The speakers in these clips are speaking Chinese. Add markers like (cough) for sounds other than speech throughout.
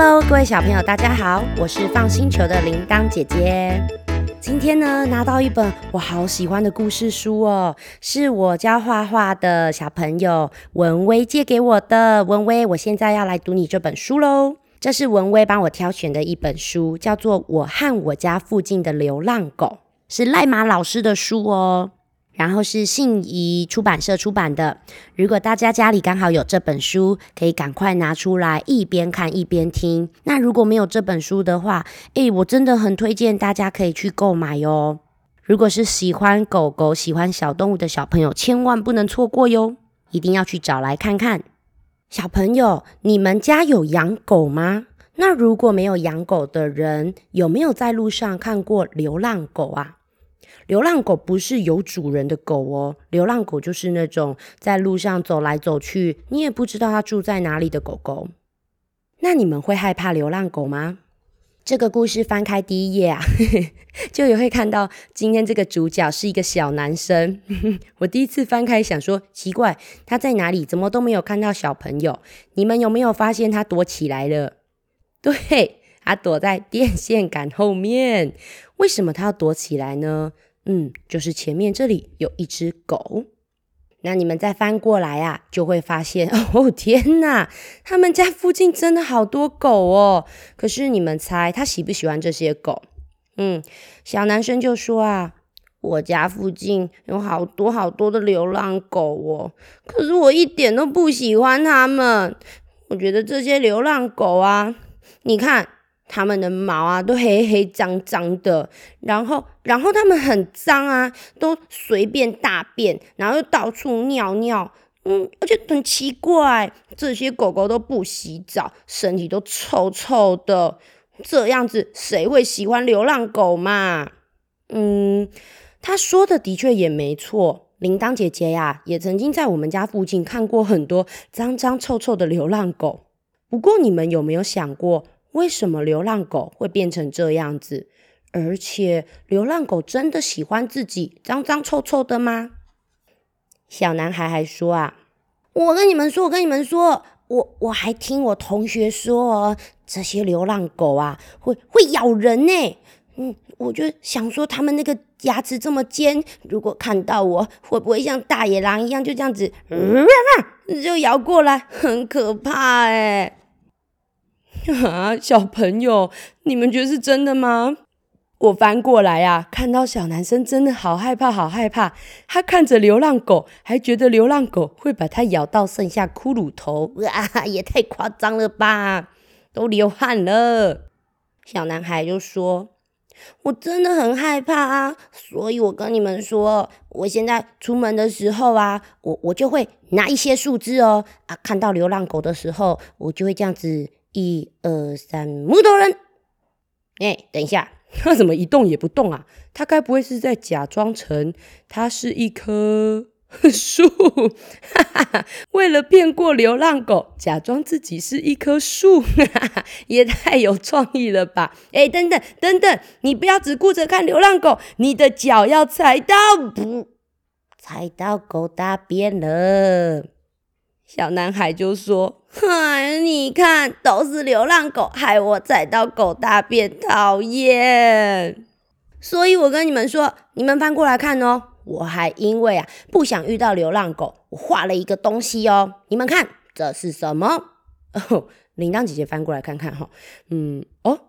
Hello，各位小朋友，大家好，我是放星球的铃铛姐姐。今天呢，拿到一本我好喜欢的故事书哦，是我教画画的小朋友文威借给我的。文威，我现在要来读你这本书喽。这是文威帮我挑选的一本书，叫做《我和我家附近的流浪狗》，是赖马老师的书哦。然后是信谊出版社出版的。如果大家家里刚好有这本书，可以赶快拿出来一边看一边听。那如果没有这本书的话，诶，我真的很推荐大家可以去购买哟。如果是喜欢狗狗、喜欢小动物的小朋友，千万不能错过哟，一定要去找来看看。小朋友，你们家有养狗吗？那如果没有养狗的人，有没有在路上看过流浪狗啊？流浪狗不是有主人的狗哦，流浪狗就是那种在路上走来走去，你也不知道它住在哪里的狗狗。那你们会害怕流浪狗吗？这个故事翻开第一页啊，(laughs) 就也会看到今天这个主角是一个小男生。(laughs) 我第一次翻开想说，奇怪，他在哪里？怎么都没有看到小朋友？你们有没有发现他躲起来了？对，他躲在电线杆后面。为什么他要躲起来呢？嗯，就是前面这里有一只狗，那你们再翻过来啊，就会发现 (laughs) 哦，天哪，他们家附近真的好多狗哦。可是你们猜他喜不喜欢这些狗？嗯，小男生就说啊，我家附近有好多好多的流浪狗哦，可是我一点都不喜欢他们。我觉得这些流浪狗啊，你看。它们的毛啊都黑黑脏脏的，然后然后它们很脏啊，都随便大便，然后又到处尿尿，嗯，而且很奇怪，这些狗狗都不洗澡，身体都臭臭的，这样子谁会喜欢流浪狗嘛？嗯，他说的的确也没错，铃铛姐姐呀，也曾经在我们家附近看过很多脏脏臭臭的流浪狗。不过你们有没有想过？为什么流浪狗会变成这样子？而且流浪狗真的喜欢自己脏脏臭臭的吗？小男孩还说啊，我跟你们说，我跟你们说，我我还听我同学说哦，这些流浪狗啊会会咬人呢。嗯，我就想说，他们那个牙齿这么尖，如果看到我，会不会像大野狼一样就这样子，嗯，就咬过来，很可怕哎。(laughs) 啊，小朋友，你们觉得是真的吗？我翻过来啊，看到小男生真的好害怕，好害怕。他看着流浪狗，还觉得流浪狗会把他咬到剩下骷髅头，哇，也太夸张了吧！都流汗了。小男孩就说：“我真的很害怕啊，所以我跟你们说，我现在出门的时候啊，我我就会拿一些树枝哦，啊，看到流浪狗的时候，我就会这样子。”一二三，木头人！哎、等一下，他怎么一动也不动啊？他该不会是在假装成他是一棵树？(laughs) 哈哈哈！为了骗过流浪狗，假装自己是一棵树，也太有创意了吧？哎、等等等等，你不要只顾着看流浪狗，你的脚要踩到，不，踩到狗大便了。小男孩就说：“哼，你看，都是流浪狗害我踩到狗大便，讨厌。所以我跟你们说，你们翻过来看哦。我还因为啊不想遇到流浪狗，我画了一个东西哦。你们看，这是什么？(laughs) 哦，铃铛姐姐翻过来看看哈。嗯，哦。”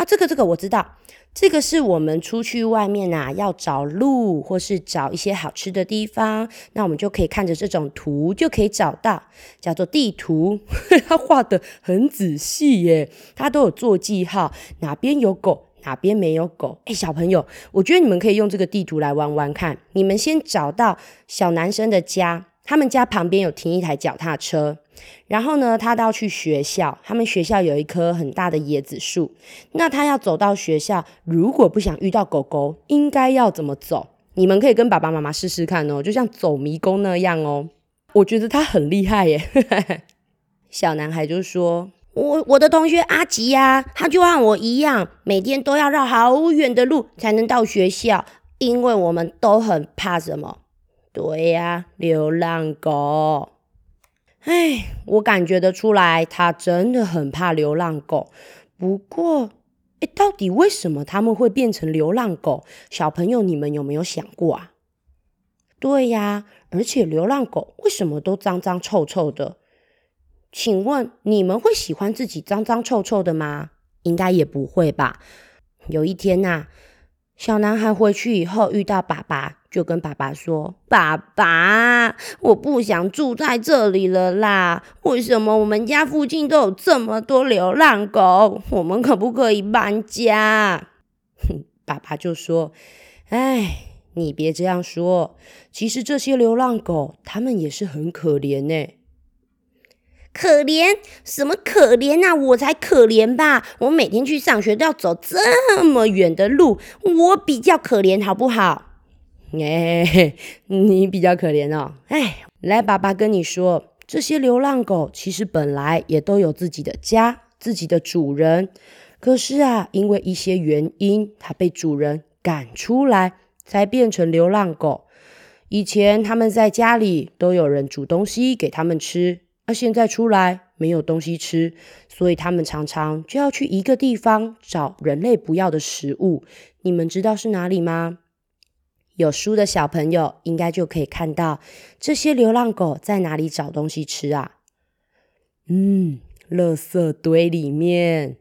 啊，这个这个我知道，这个是我们出去外面啊，要找路或是找一些好吃的地方，那我们就可以看着这种图就可以找到，叫做地图。(laughs) 它画的很仔细耶，它都有做记号，哪边有狗，哪边没有狗。哎，小朋友，我觉得你们可以用这个地图来玩玩看。你们先找到小男生的家。他们家旁边有停一台脚踏车，然后呢，他都要去学校。他们学校有一棵很大的椰子树，那他要走到学校，如果不想遇到狗狗，应该要怎么走？你们可以跟爸爸妈妈试试看哦，就像走迷宫那样哦。我觉得他很厉害耶。(laughs) 小男孩就说：“我我的同学阿吉呀，他就和我一样，每天都要绕好远的路才能到学校，因为我们都很怕什么？”对呀，流浪狗。哎，我感觉得出来，他真的很怕流浪狗。不过，哎，到底为什么他们会变成流浪狗？小朋友，你们有没有想过啊？对呀，而且流浪狗为什么都脏脏臭臭的？请问你们会喜欢自己脏脏臭臭的吗？应该也不会吧。有一天呐，小男孩回去以后遇到爸爸，就跟爸爸说：“爸爸，我不想住在这里了啦！为什么我们家附近都有这么多流浪狗？我们可不可以搬家？”哼，爸爸就说：“哎。”你别这样说，其实这些流浪狗，它们也是很可怜呢。可怜？什么可怜啊？我才可怜吧！我每天去上学都要走这么远的路，我比较可怜，好不好？哎，你比较可怜哦。哎，来，爸爸跟你说，这些流浪狗其实本来也都有自己的家、自己的主人，可是啊，因为一些原因，它被主人赶出来。才变成流浪狗。以前他们在家里都有人煮东西给他们吃，而现在出来没有东西吃，所以他们常常就要去一个地方找人类不要的食物。你们知道是哪里吗？有书的小朋友应该就可以看到这些流浪狗在哪里找东西吃啊？嗯，垃圾堆里面。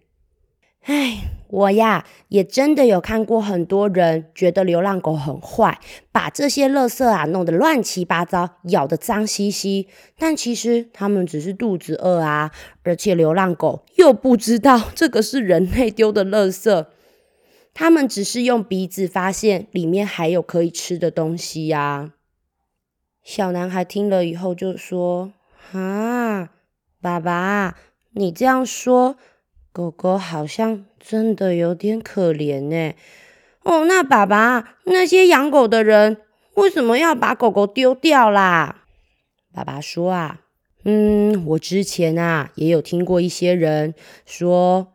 唉。我呀，也真的有看过很多人觉得流浪狗很坏，把这些垃圾啊弄得乱七八糟，咬得脏兮兮。但其实他们只是肚子饿啊，而且流浪狗又不知道这个是人类丢的垃圾，他们只是用鼻子发现里面还有可以吃的东西呀。小男孩听了以后就说：“啊，爸爸，你这样说。”狗狗好像真的有点可怜呢。哦，那爸爸，那些养狗的人为什么要把狗狗丢掉啦？爸爸说啊，嗯，我之前啊也有听过一些人说，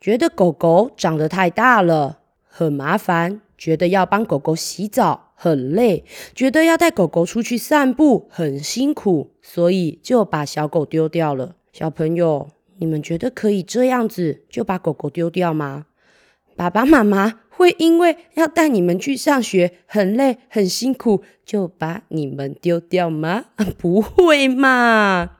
觉得狗狗长得太大了，很麻烦，觉得要帮狗狗洗澡很累，觉得要带狗狗出去散步很辛苦，所以就把小狗丢掉了。小朋友。你们觉得可以这样子就把狗狗丢掉吗？爸爸妈妈会因为要带你们去上学很累很辛苦就把你们丢掉吗？(laughs) 不会嘛！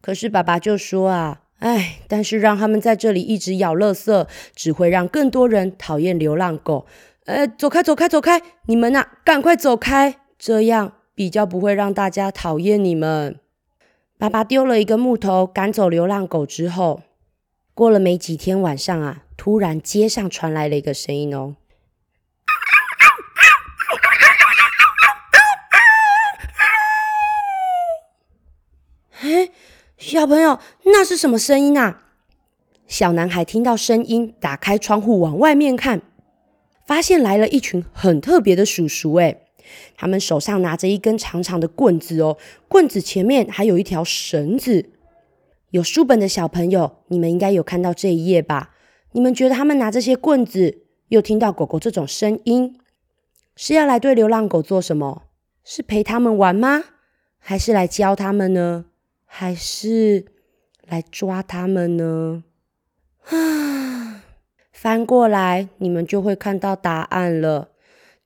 可是爸爸就说啊，哎，但是让他们在这里一直咬垃圾，只会让更多人讨厌流浪狗。呃，走开，走开，走开！你们呐，赶快走开，这样比较不会让大家讨厌你们。爸爸丢了一个木头赶走流浪狗之后，过了没几天，晚上啊，突然街上传来了一个声音哦。小朋友，那是什么声音啊？小男孩听到声音，打开窗户往外面看，发现来了一群很特别的叔叔诶。他们手上拿着一根长长的棍子哦，棍子前面还有一条绳子。有书本的小朋友，你们应该有看到这一页吧？你们觉得他们拿这些棍子，又听到狗狗这种声音，是要来对流浪狗做什么？是陪他们玩吗？还是来教他们呢？还是来抓他们呢？啊，(sighs) 翻过来，你们就会看到答案了。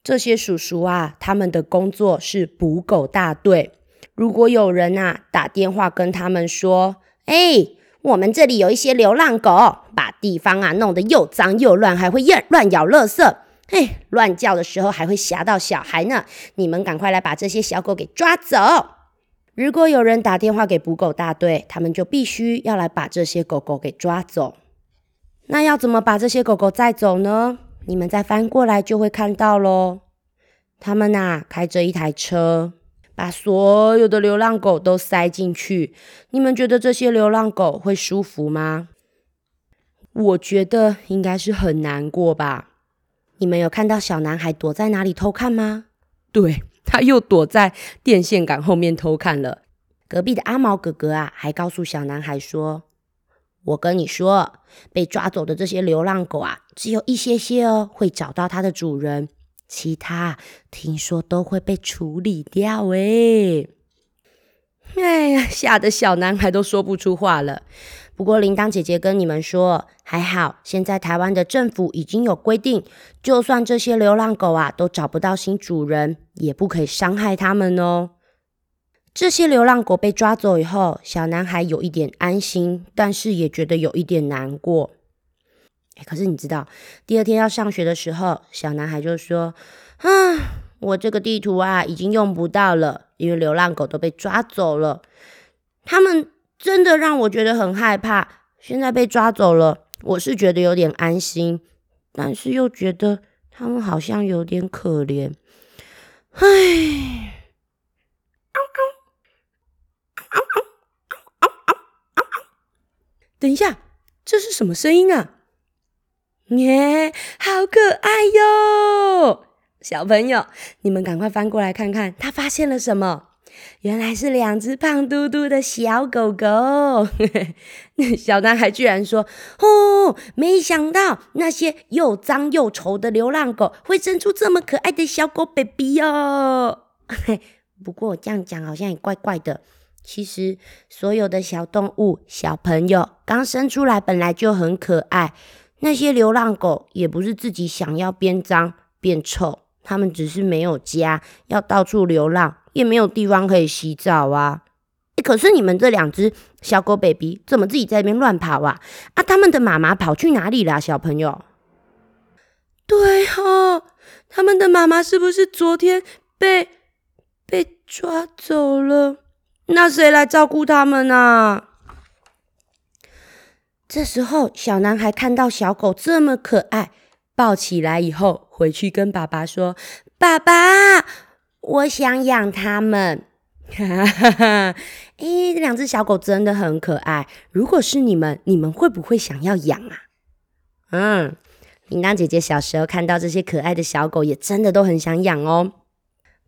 这些叔叔啊，他们的工作是捕狗大队。如果有人啊打电话跟他们说：“哎，我们这里有一些流浪狗，把地方啊弄得又脏又乱，还会乱乱咬垃圾，嘿，乱叫的时候还会吓到小孩呢。你们赶快来把这些小狗给抓走。”如果有人打电话给捕狗大队，他们就必须要来把这些狗狗给抓走。那要怎么把这些狗狗载走呢？你们再翻过来就会看到喽。他们呐、啊、开着一台车，把所有的流浪狗都塞进去。你们觉得这些流浪狗会舒服吗？我觉得应该是很难过吧。你们有看到小男孩躲在哪里偷看吗？对，他又躲在电线杆后面偷看了。隔壁的阿毛哥哥啊，还告诉小男孩说。我跟你说，被抓走的这些流浪狗啊，只有一些些哦，会找到它的主人，其他听说都会被处理掉诶。哎呀，吓得小男孩都说不出话了。不过铃铛姐姐跟你们说，还好，现在台湾的政府已经有规定，就算这些流浪狗啊都找不到新主人，也不可以伤害它们哦。这些流浪狗被抓走以后，小男孩有一点安心，但是也觉得有一点难过。可是你知道，第二天要上学的时候，小男孩就说：“啊，我这个地图啊已经用不到了，因为流浪狗都被抓走了，他们。”真的让我觉得很害怕。现在被抓走了，我是觉得有点安心，但是又觉得他们好像有点可怜。唉，等一下，这是什么声音啊？耶，好可爱哟！小朋友，你们赶快翻过来看看，他发现了什么？原来是两只胖嘟嘟的小狗狗，那 (laughs) 小男孩居然说：“哦，没想到那些又脏又丑的流浪狗会生出这么可爱的小狗 baby 哦。(laughs) ”不过这样讲好像也怪怪的。其实所有的小动物、小朋友刚生出来本来就很可爱，那些流浪狗也不是自己想要变脏变臭，他们只是没有家，要到处流浪。也没有地方可以洗澡啊！欸，可是你们这两只小狗 baby 怎么自己在那边乱跑啊？啊，他们的妈妈跑去哪里啦？小朋友？对哦，他们的妈妈是不是昨天被被抓走了？那谁来照顾他们啊？这时候，小男孩看到小狗这么可爱，抱起来以后，回去跟爸爸说：“爸爸。”我想养它们，哈哈哈！诶，这两只小狗真的很可爱。如果是你们，你们会不会想要养啊？嗯，铃铛姐姐小时候看到这些可爱的小狗，也真的都很想养哦。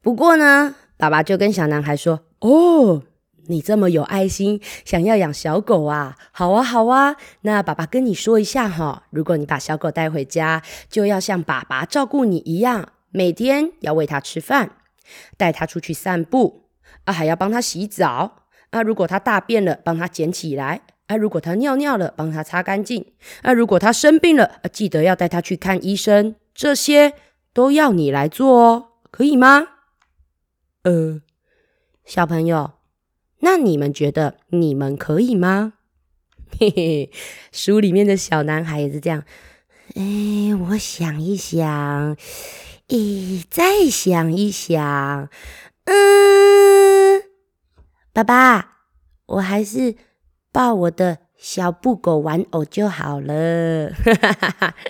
不过呢，爸爸就跟小男孩说：“哦，你这么有爱心，想要养小狗啊？好啊，好啊。那爸爸跟你说一下哈，如果你把小狗带回家，就要像爸爸照顾你一样，每天要喂它吃饭。”带它出去散步啊，还要帮它洗澡啊。如果它大便了，帮它捡起来啊。如果它尿尿了，帮它擦干净啊。如果它生病了，啊，记得要带它去看医生。这些都要你来做哦，可以吗？呃，小朋友，那你们觉得你们可以吗？(laughs) 嘿嘿，书里面的小男孩也是这样。哎，我想一想。咦，再想一想，嗯，爸爸，我还是抱我的小布狗玩偶就好了。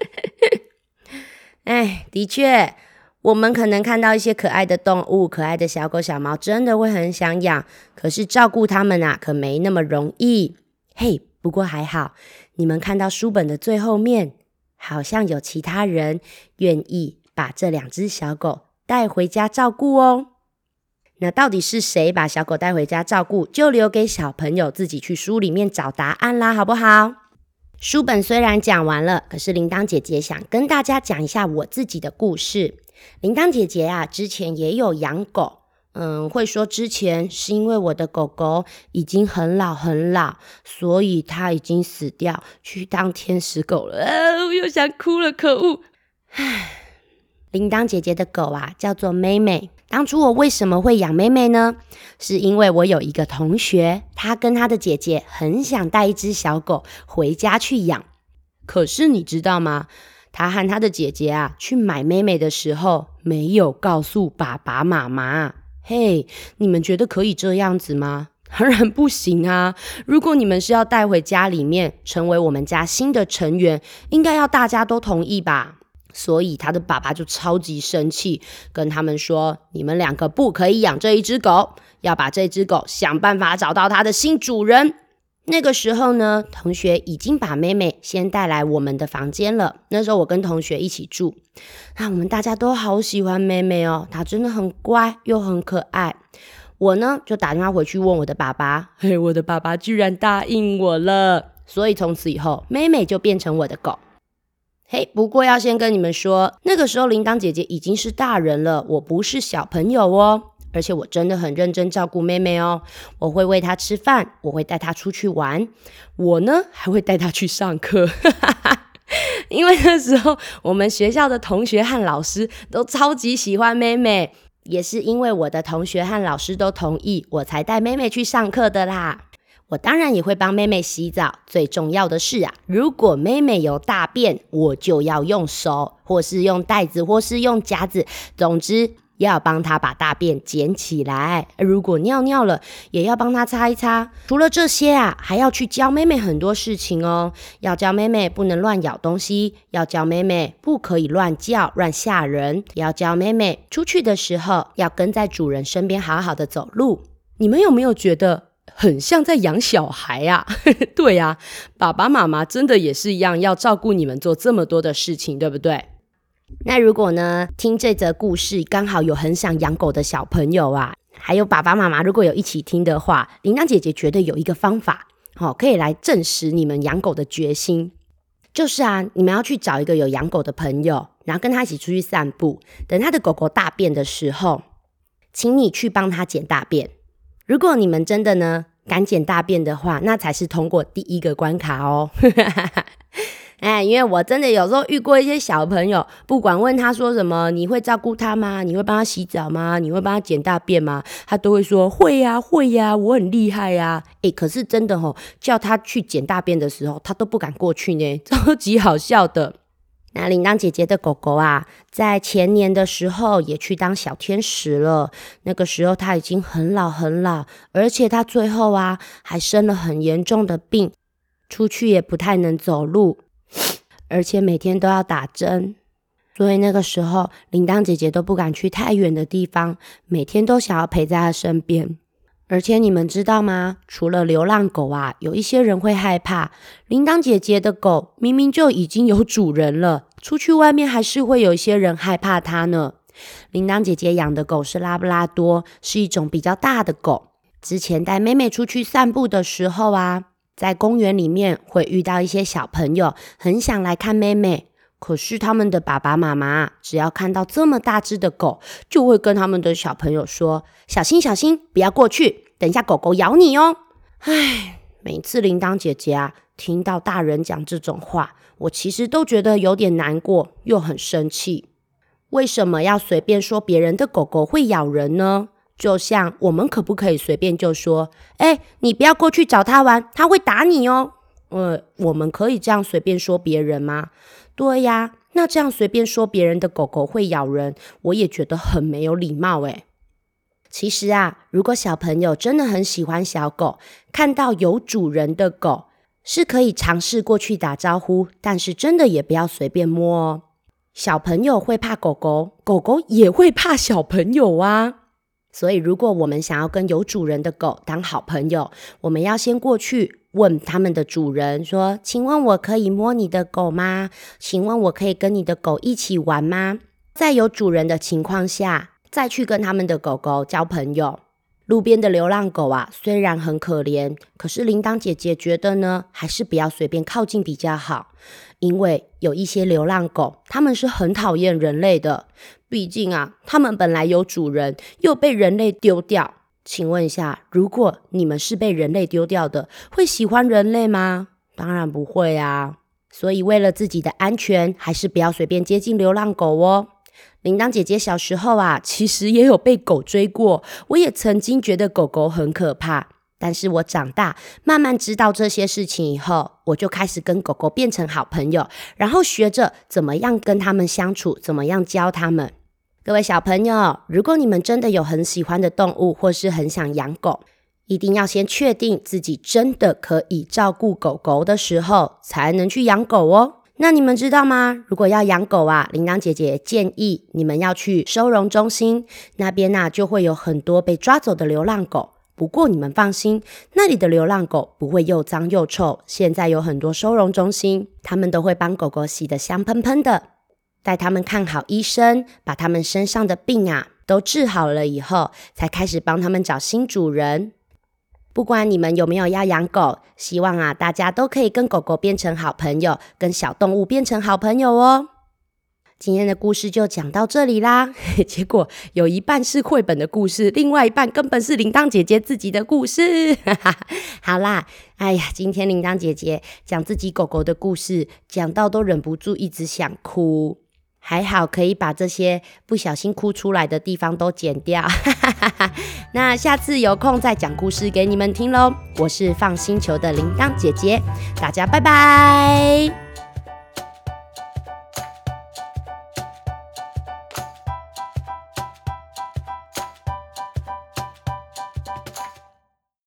(laughs) 哎，的确，我们可能看到一些可爱的动物，可爱的小狗、小猫，真的会很想养。可是照顾它们啊，可没那么容易。嘿，不过还好，你们看到书本的最后面，好像有其他人愿意。把这两只小狗带回家照顾哦。那到底是谁把小狗带回家照顾？就留给小朋友自己去书里面找答案啦，好不好？书本虽然讲完了，可是铃铛姐姐想跟大家讲一下我自己的故事。铃铛姐姐啊，之前也有养狗，嗯，会说之前是因为我的狗狗已经很老很老，所以它已经死掉，去当天使狗了。啊，我又想哭了，可恶！唉。铃铛姐姐的狗啊，叫做妹妹。当初我为什么会养妹妹呢？是因为我有一个同学，他跟他的姐姐很想带一只小狗回家去养。可是你知道吗？他和他的姐姐啊，去买妹妹的时候，没有告诉爸爸妈妈。嘿，你们觉得可以这样子吗？(laughs) 当然不行啊！如果你们是要带回家里面，成为我们家新的成员，应该要大家都同意吧？所以他的爸爸就超级生气，跟他们说：“你们两个不可以养这一只狗，要把这只狗想办法找到它的新主人。”那个时候呢，同学已经把妹妹先带来我们的房间了。那时候我跟同学一起住，那我们大家都好喜欢妹妹哦，她真的很乖又很可爱。我呢就打电话回去问我的爸爸，嘿，我的爸爸居然答应我了，所以从此以后，妹妹就变成我的狗。嘿，不过要先跟你们说，那个时候铃铛姐姐已经是大人了，我不是小朋友哦。而且我真的很认真照顾妹妹哦。我会喂她吃饭，我会带她出去玩，我呢还会带她去上课。(laughs) 因为那时候我们学校的同学和老师都超级喜欢妹妹，也是因为我的同学和老师都同意，我才带妹妹去上课的啦。我当然也会帮妹妹洗澡。最重要的是啊，如果妹妹有大便，我就要用手，或是用袋子，或是用夹子，总之要帮她把大便捡起来。如果尿尿了，也要帮她擦一擦。除了这些啊，还要去教妹妹很多事情哦。要教妹妹不能乱咬东西，要教妹妹不可以乱叫、乱吓人，要教妹妹出去的时候要跟在主人身边，好好的走路。你们有没有觉得？很像在养小孩啊，(laughs) 对呀，爸爸妈妈真的也是一样，要照顾你们做这么多的事情，对不对？那如果呢，听这则故事刚好有很想养狗的小朋友啊，还有爸爸妈妈如果有一起听的话，铃铛姐姐觉得有一个方法，好，可以来证实你们养狗的决心，就是啊，你们要去找一个有养狗的朋友，然后跟他一起出去散步，等他的狗狗大便的时候，请你去帮他捡大便。如果你们真的呢敢捡大便的话，那才是通过第一个关卡哦。(laughs) 哎，因为我真的有时候遇过一些小朋友，不管问他说什么，你会照顾他吗？你会帮他洗澡吗？你会帮他捡大便吗？他都会说会呀，会呀，我很厉害呀。哎，可是真的吼，叫他去捡大便的时候，他都不敢过去呢，(laughs) 超级好笑的。那铃铛姐姐的狗狗啊，在前年的时候也去当小天使了。那个时候它已经很老很老，而且它最后啊还生了很严重的病，出去也不太能走路，而且每天都要打针。所以那个时候，铃铛姐姐都不敢去太远的地方，每天都想要陪在她身边。而且你们知道吗？除了流浪狗啊，有一些人会害怕。铃铛姐姐的狗明明就已经有主人了，出去外面还是会有一些人害怕它呢。铃铛姐姐养的狗是拉布拉多，是一种比较大的狗。之前带妹妹出去散步的时候啊，在公园里面会遇到一些小朋友，很想来看妹妹。可是他们的爸爸妈妈只要看到这么大只的狗，就会跟他们的小朋友说：“小心，小心，不要过去，等一下狗狗咬你哦。”唉，每次铃铛姐姐啊，听到大人讲这种话，我其实都觉得有点难过，又很生气。为什么要随便说别人的狗狗会咬人呢？就像我们可不可以随便就说：“哎，你不要过去找他玩，他会打你哦。”呃，我们可以这样随便说别人吗？对呀，那这样随便说别人的狗狗会咬人，我也觉得很没有礼貌诶。其实啊，如果小朋友真的很喜欢小狗，看到有主人的狗，是可以尝试过去打招呼，但是真的也不要随便摸哦。小朋友会怕狗狗，狗狗也会怕小朋友啊。所以，如果我们想要跟有主人的狗当好朋友，我们要先过去问他们的主人说：“请问我可以摸你的狗吗？请问我可以跟你的狗一起玩吗？”在有主人的情况下，再去跟他们的狗狗交朋友。路边的流浪狗啊，虽然很可怜，可是铃铛姐姐觉得呢，还是不要随便靠近比较好。因为有一些流浪狗，他们是很讨厌人类的。毕竟啊，他们本来有主人，又被人类丢掉。请问一下，如果你们是被人类丢掉的，会喜欢人类吗？当然不会啊。所以为了自己的安全，还是不要随便接近流浪狗哦。铃铛姐姐小时候啊，其实也有被狗追过。我也曾经觉得狗狗很可怕，但是我长大慢慢知道这些事情以后，我就开始跟狗狗变成好朋友，然后学着怎么样跟他们相处，怎么样教他们。各位小朋友，如果你们真的有很喜欢的动物，或是很想养狗，一定要先确定自己真的可以照顾狗狗的时候，才能去养狗哦。那你们知道吗？如果要养狗啊，铃铛姐姐建议你们要去收容中心，那边啊就会有很多被抓走的流浪狗。不过你们放心，那里的流浪狗不会又脏又臭。现在有很多收容中心，他们都会帮狗狗洗得香喷喷的，带他们看好医生，把他们身上的病啊都治好了以后，才开始帮他们找新主人。不管你们有没有要养狗，希望啊大家都可以跟狗狗变成好朋友，跟小动物变成好朋友哦。今天的故事就讲到这里啦。(laughs) 结果有一半是绘本的故事，另外一半根本是铃铛姐姐自己的故事。(laughs) 好啦，哎呀，今天铃铛姐姐讲自己狗狗的故事，讲到都忍不住一直想哭。还好可以把这些不小心哭出来的地方都剪掉。(laughs) 那下次有空再讲故事给你们听喽。我是放星球的铃铛姐姐，大家拜拜。